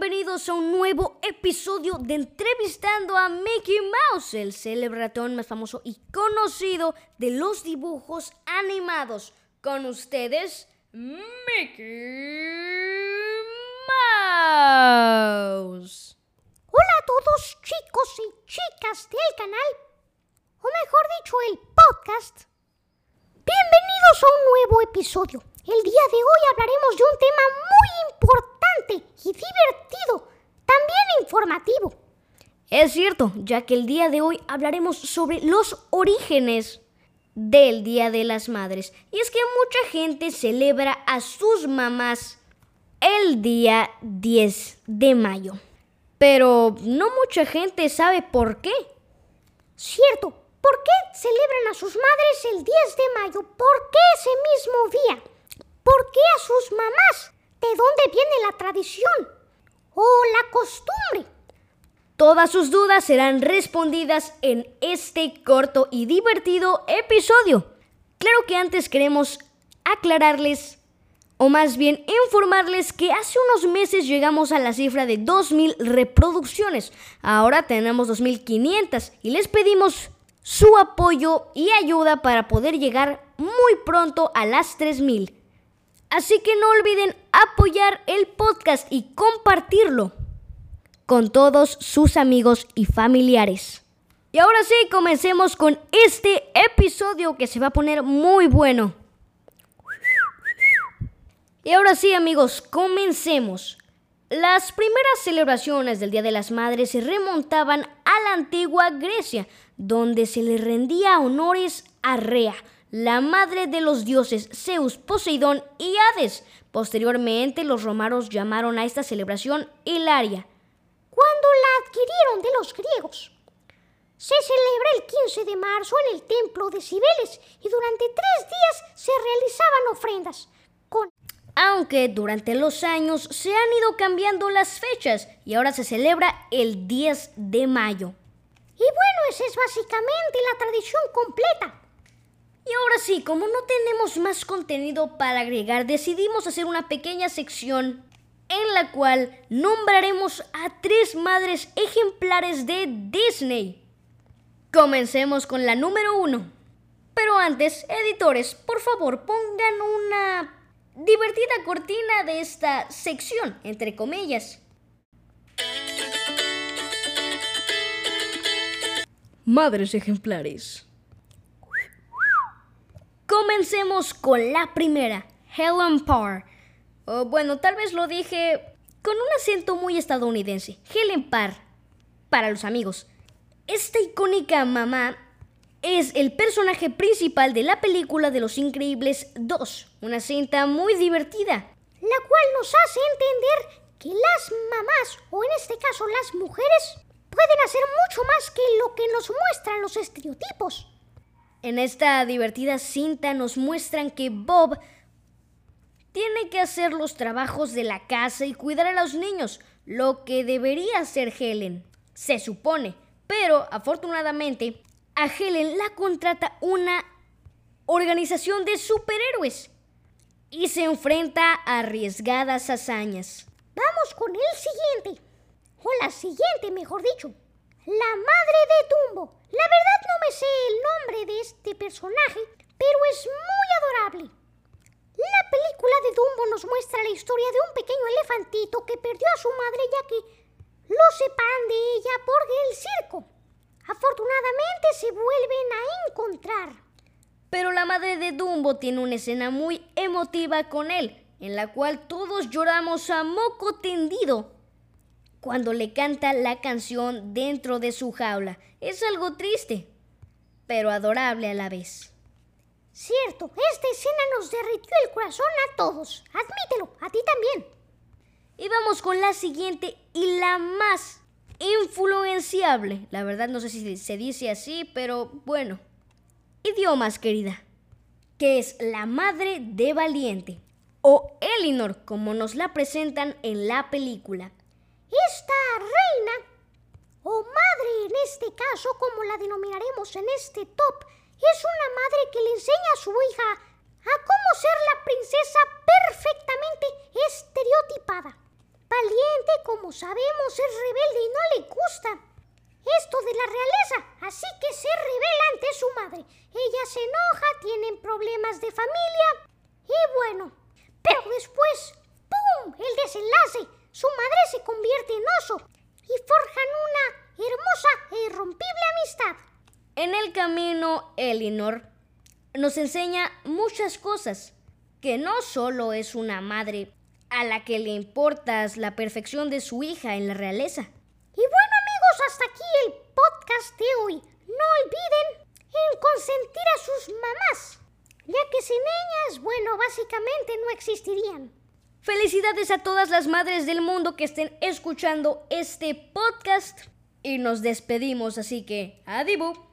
bienvenidos a un nuevo episodio de Entrevistando a Mickey Mouse, el célebre ratón más famoso y conocido de los dibujos animados. Con ustedes, Mickey Mouse. Hola a todos chicos y chicas del canal, o mejor dicho, el podcast. Bienvenidos a un nuevo episodio. El día de hoy hablaremos de un tema muy importante y divertido, también informativo. Es cierto, ya que el día de hoy hablaremos sobre los orígenes del Día de las Madres. Y es que mucha gente celebra a sus mamás el día 10 de mayo. Pero no mucha gente sabe por qué. Cierto, ¿por qué celebran a sus madres el 10 de mayo? ¿Por qué ese mismo día? ¿Por qué a sus mamás? ¿De dónde viene la tradición? ¿O la costumbre? Todas sus dudas serán respondidas en este corto y divertido episodio. Claro que antes queremos aclararles, o más bien informarles que hace unos meses llegamos a la cifra de 2.000 reproducciones. Ahora tenemos 2.500 y les pedimos su apoyo y ayuda para poder llegar muy pronto a las 3.000. Así que no olviden apoyar el podcast y compartirlo con todos sus amigos y familiares. Y ahora sí, comencemos con este episodio que se va a poner muy bueno. Y ahora sí, amigos, comencemos. Las primeras celebraciones del Día de las Madres se remontaban a la antigua Grecia, donde se le rendía honores a Rea, la madre de los dioses Zeus, Poseidón y Hades. Posteriormente, los romanos llamaron a esta celebración Hilaria. Cuando la adquirieron de los griegos. Se celebra el 15 de marzo en el templo de Cibeles y durante tres días se realizaban ofrendas. Aunque durante los años se han ido cambiando las fechas y ahora se celebra el 10 de mayo. Y bueno, esa es básicamente la tradición completa. Y ahora sí, como no tenemos más contenido para agregar, decidimos hacer una pequeña sección en la cual nombraremos a tres madres ejemplares de Disney. Comencemos con la número uno. Pero antes, editores, por favor, pongan una divertida cortina de esta sección, entre comillas. Madres ejemplares. Comencemos con la primera, Helen Parr. Bueno, tal vez lo dije con un acento muy estadounidense. Helen Parr, para los amigos. Esta icónica mamá es el personaje principal de la película de Los Increíbles 2, una cinta muy divertida. La cual nos hace entender que las mamás, o en este caso las mujeres, pueden hacer mucho más que lo que nos muestran los estereotipos. En esta divertida cinta nos muestran que Bob tiene que hacer los trabajos de la casa y cuidar a los niños, lo que debería hacer Helen, se supone. Pero afortunadamente a Helen la contrata una organización de superhéroes y se enfrenta a arriesgadas hazañas. Vamos con el siguiente, o la siguiente, mejor dicho. La madre de Dumbo. La verdad sé el nombre de este personaje, pero es muy adorable. La película de Dumbo nos muestra la historia de un pequeño elefantito que perdió a su madre ya que lo separan de ella por el circo. Afortunadamente se vuelven a encontrar. Pero la madre de Dumbo tiene una escena muy emotiva con él, en la cual todos lloramos a moco tendido cuando le canta la canción dentro de su jaula. Es algo triste, pero adorable a la vez. Cierto, esta escena nos derritió el corazón a todos. Admítelo, a ti también. Y vamos con la siguiente y la más influenciable. La verdad no sé si se dice así, pero bueno. Idiomas, querida. Que es la madre de Valiente. O Elinor, como nos la presentan en la película. Esta reina, o madre este caso, como la denominaremos en este top, es una madre que le enseña a su hija a cómo ser la princesa perfectamente estereotipada. Valiente, como sabemos, es rebelde y no le gusta esto de la realeza, así que se revela ante su madre. Ella se enoja, tienen problemas de familia y bueno, pero después, ¡pum! El desenlace. Su madre se convierte en oso y forjan una hermosa e irrompible amistad. En el camino, Elinor nos enseña muchas cosas, que no solo es una madre a la que le importa la perfección de su hija en la realeza. Y bueno amigos, hasta aquí el podcast de hoy. No olviden en consentir a sus mamás, ya que sin ellas, bueno, básicamente no existirían. Felicidades a todas las madres del mundo que estén escuchando este podcast y nos despedimos, así que adibu.